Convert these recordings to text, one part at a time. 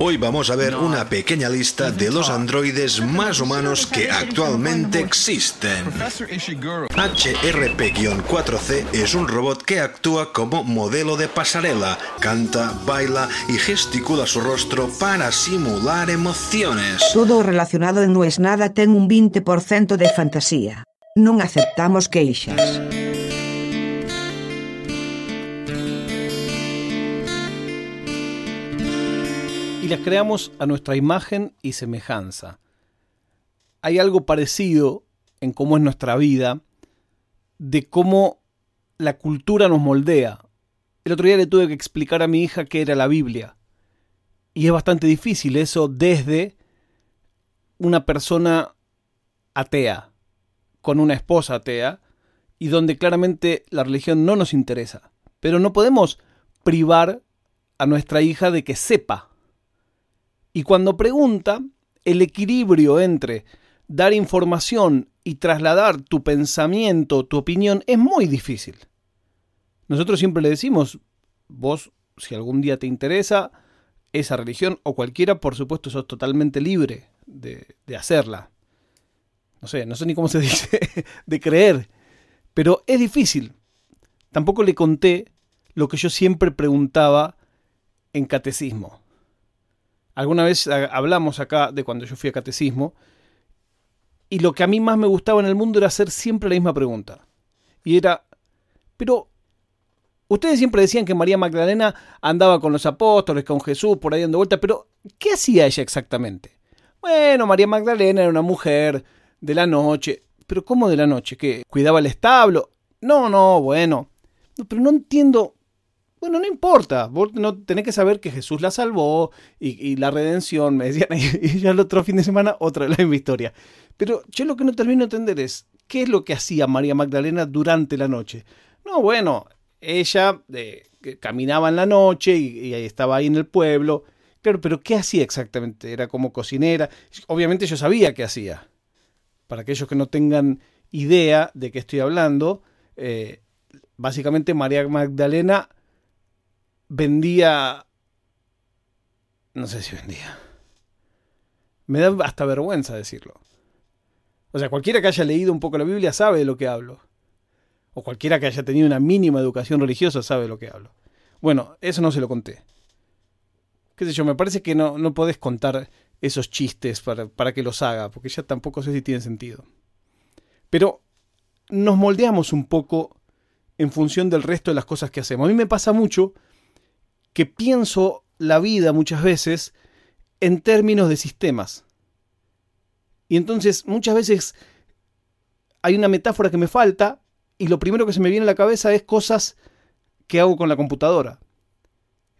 Hoy vamos a ver una pequeña lista de los androides más humanos que actualmente existen. HRP-4C es un robot que actúa como modelo de pasarela, canta, baila y gesticula su rostro para simular emociones. Todo relacionado en No es nada ten un 20% de fantasía. Non aceptamos queixas. Las creamos a nuestra imagen y semejanza. Hay algo parecido en cómo es nuestra vida, de cómo la cultura nos moldea. El otro día le tuve que explicar a mi hija qué era la Biblia. Y es bastante difícil eso desde una persona atea, con una esposa atea, y donde claramente la religión no nos interesa. Pero no podemos privar a nuestra hija de que sepa y cuando pregunta, el equilibrio entre dar información y trasladar tu pensamiento, tu opinión, es muy difícil. Nosotros siempre le decimos, vos, si algún día te interesa esa religión o cualquiera, por supuesto, sos totalmente libre de, de hacerla. No sé, no sé ni cómo se dice, de creer. Pero es difícil. Tampoco le conté lo que yo siempre preguntaba en catecismo. Alguna vez hablamos acá de cuando yo fui a catecismo, y lo que a mí más me gustaba en el mundo era hacer siempre la misma pregunta. Y era, pero ustedes siempre decían que María Magdalena andaba con los apóstoles, con Jesús, por ahí dando vuelta, pero ¿qué hacía ella exactamente? Bueno, María Magdalena era una mujer de la noche. ¿Pero cómo de la noche? ¿Que cuidaba el establo? No, no, bueno. pero no entiendo bueno, no importa, vos no tenés que saber que Jesús la salvó y, la redención, me decían, y ya el otro fin de semana otra la misma historia. Pero yo lo que no termino de entender es, ¿qué es lo que hacía María Magdalena durante la noche? No, bueno, ella eh, caminaba en la noche y, estaba ahí en el pueblo. Claro, pero ¿qué hacía exactamente? Era como cocinera. Obviamente yo sabía qué hacía. Para aquellos que no tengan idea de qué estoy hablando, eh, básicamente María Magdalena vendía... No sé si vendía. Me da hasta vergüenza decirlo. O sea, cualquiera que haya leído un poco la Biblia sabe de lo que hablo. O cualquiera que haya tenido una mínima educación religiosa sabe de lo que hablo. Bueno, eso no se lo conté. Qué sé yo, me parece que no, no podés contar esos chistes para, para que los haga, porque ya tampoco sé si tiene sentido. Pero nos moldeamos un poco en función del resto de las cosas que hacemos. A mí me pasa mucho que pienso la vida muchas veces en términos de sistemas. Y entonces muchas veces hay una metáfora que me falta y lo primero que se me viene a la cabeza es cosas que hago con la computadora.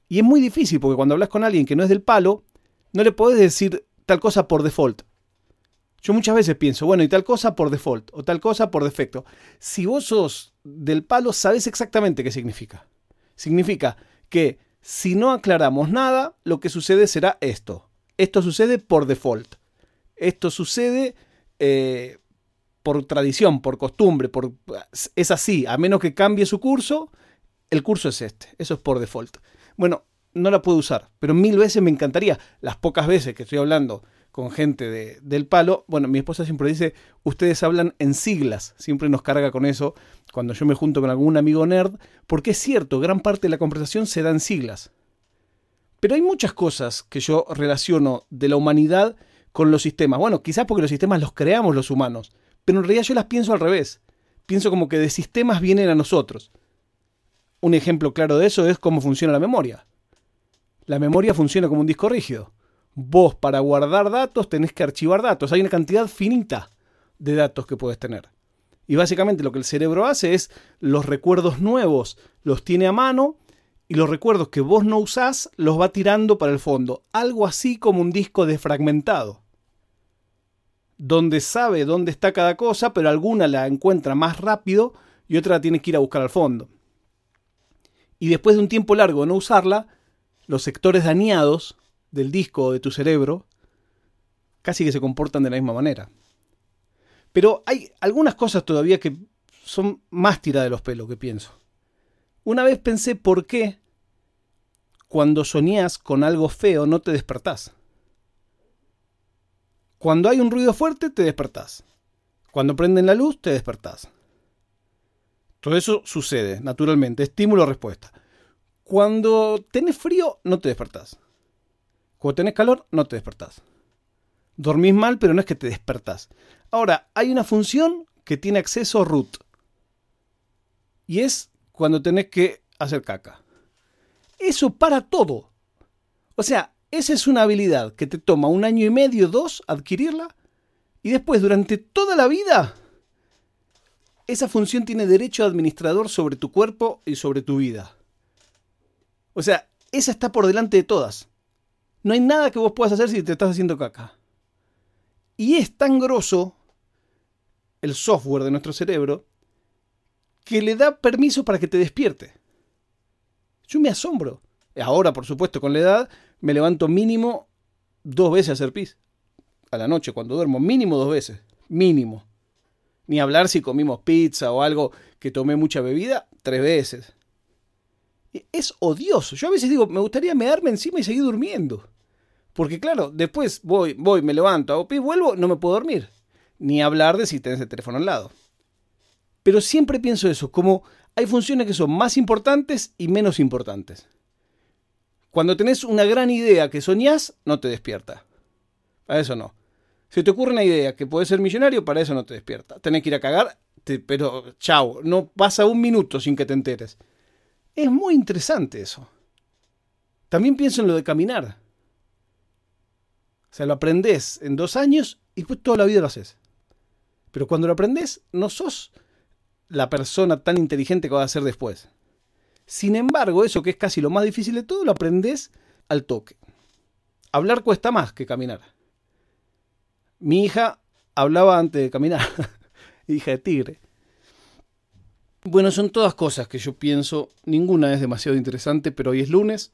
Y es muy difícil porque cuando hablas con alguien que no es del palo, no le podés decir tal cosa por default. Yo muchas veces pienso, bueno, y tal cosa por default, o tal cosa por defecto. Si vos sos del palo, sabes exactamente qué significa. Significa que si no aclaramos nada, lo que sucede será esto. Esto sucede por default. Esto sucede eh, por tradición, por costumbre, por, es así. A menos que cambie su curso, el curso es este. Eso es por default. Bueno, no la puedo usar, pero mil veces me encantaría. Las pocas veces que estoy hablando con gente de, del palo, bueno, mi esposa siempre dice, ustedes hablan en siglas, siempre nos carga con eso cuando yo me junto con algún amigo nerd, porque es cierto, gran parte de la conversación se da en siglas. Pero hay muchas cosas que yo relaciono de la humanidad con los sistemas. Bueno, quizás porque los sistemas los creamos los humanos, pero en realidad yo las pienso al revés. Pienso como que de sistemas vienen a nosotros. Un ejemplo claro de eso es cómo funciona la memoria. La memoria funciona como un disco rígido. Vos para guardar datos tenés que archivar datos. Hay una cantidad finita de datos que puedes tener. Y básicamente lo que el cerebro hace es los recuerdos nuevos los tiene a mano y los recuerdos que vos no usás los va tirando para el fondo. Algo así como un disco desfragmentado. Donde sabe dónde está cada cosa, pero alguna la encuentra más rápido y otra la tiene que ir a buscar al fondo. Y después de un tiempo largo de no usarla, los sectores dañados del disco o de tu cerebro casi que se comportan de la misma manera. Pero hay algunas cosas todavía que son más tiradas de los pelos que pienso. Una vez pensé por qué cuando soñás con algo feo no te despertás. Cuando hay un ruido fuerte te despertás. Cuando prenden la luz te despertás. Todo eso sucede, naturalmente, estímulo-respuesta. Cuando tenés frío, no te despertás. Cuando tenés calor, no te despertás. Dormís mal, pero no es que te despertás. Ahora, hay una función que tiene acceso root. Y es cuando tenés que hacer caca. Eso para todo. O sea, esa es una habilidad que te toma un año y medio, dos, adquirirla. Y después, durante toda la vida, esa función tiene derecho administrador sobre tu cuerpo y sobre tu vida. O sea, esa está por delante de todas. No hay nada que vos puedas hacer si te estás haciendo caca. Y es tan grosso el software de nuestro cerebro que le da permiso para que te despierte. Yo me asombro. Ahora, por supuesto, con la edad, me levanto mínimo dos veces a hacer pis. A la noche, cuando duermo, mínimo dos veces. Mínimo. Ni hablar si comimos pizza o algo que tomé mucha bebida, tres veces. Es odioso. Yo a veces digo, me gustaría mearme encima y seguir durmiendo. Porque claro, después voy, voy, me levanto, hago pis, vuelvo, no me puedo dormir. Ni hablar de si tenés el teléfono al lado. Pero siempre pienso eso, como hay funciones que son más importantes y menos importantes. Cuando tenés una gran idea que soñás, no te despierta. Para eso no. Si te ocurre una idea que puedes ser millonario, para eso no te despierta. Tenés que ir a cagar, pero chao, no pasa un minuto sin que te enteres. Es muy interesante eso. También pienso en lo de caminar. O sea, lo aprendes en dos años y pues toda la vida lo haces. Pero cuando lo aprendes, no sos la persona tan inteligente que vas a ser después. Sin embargo, eso que es casi lo más difícil de todo, lo aprendes al toque. Hablar cuesta más que caminar. Mi hija hablaba antes de caminar, hija de tigre. Bueno, son todas cosas que yo pienso, ninguna es demasiado interesante, pero hoy es lunes.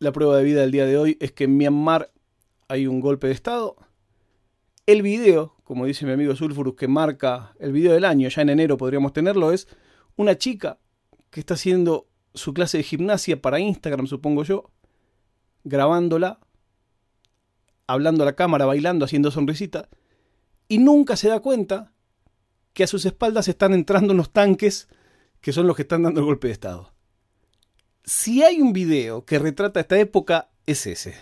La prueba de vida del día de hoy es que en Myanmar hay un golpe de Estado. El video, como dice mi amigo Sulfurus, que marca el video del año, ya en enero podríamos tenerlo, es una chica que está haciendo su clase de gimnasia para Instagram, supongo yo, grabándola, hablando a la cámara, bailando, haciendo sonrisita, y nunca se da cuenta que a sus espaldas están entrando unos tanques que son los que están dando el golpe de Estado. Si hay un video que retrata esta época, es ese.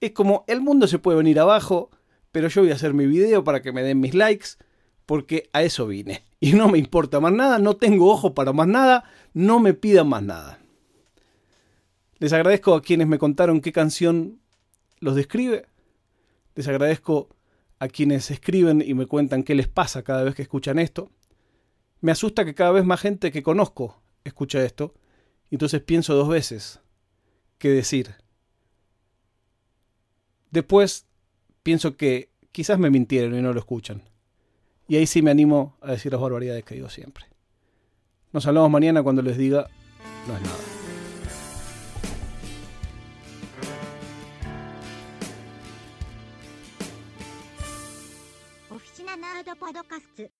Es como el mundo se puede venir abajo, pero yo voy a hacer mi video para que me den mis likes, porque a eso vine. Y no me importa más nada, no tengo ojo para más nada, no me pidan más nada. Les agradezco a quienes me contaron qué canción los describe. Les agradezco a quienes escriben y me cuentan qué les pasa cada vez que escuchan esto. Me asusta que cada vez más gente que conozco escucha esto, y entonces pienso dos veces qué decir. Después pienso que quizás me mintieron y no lo escuchan. Y ahí sí me animo a decir las barbaridades que digo siempre. Nos hablamos mañana cuando les diga no es nada. ドカスツ。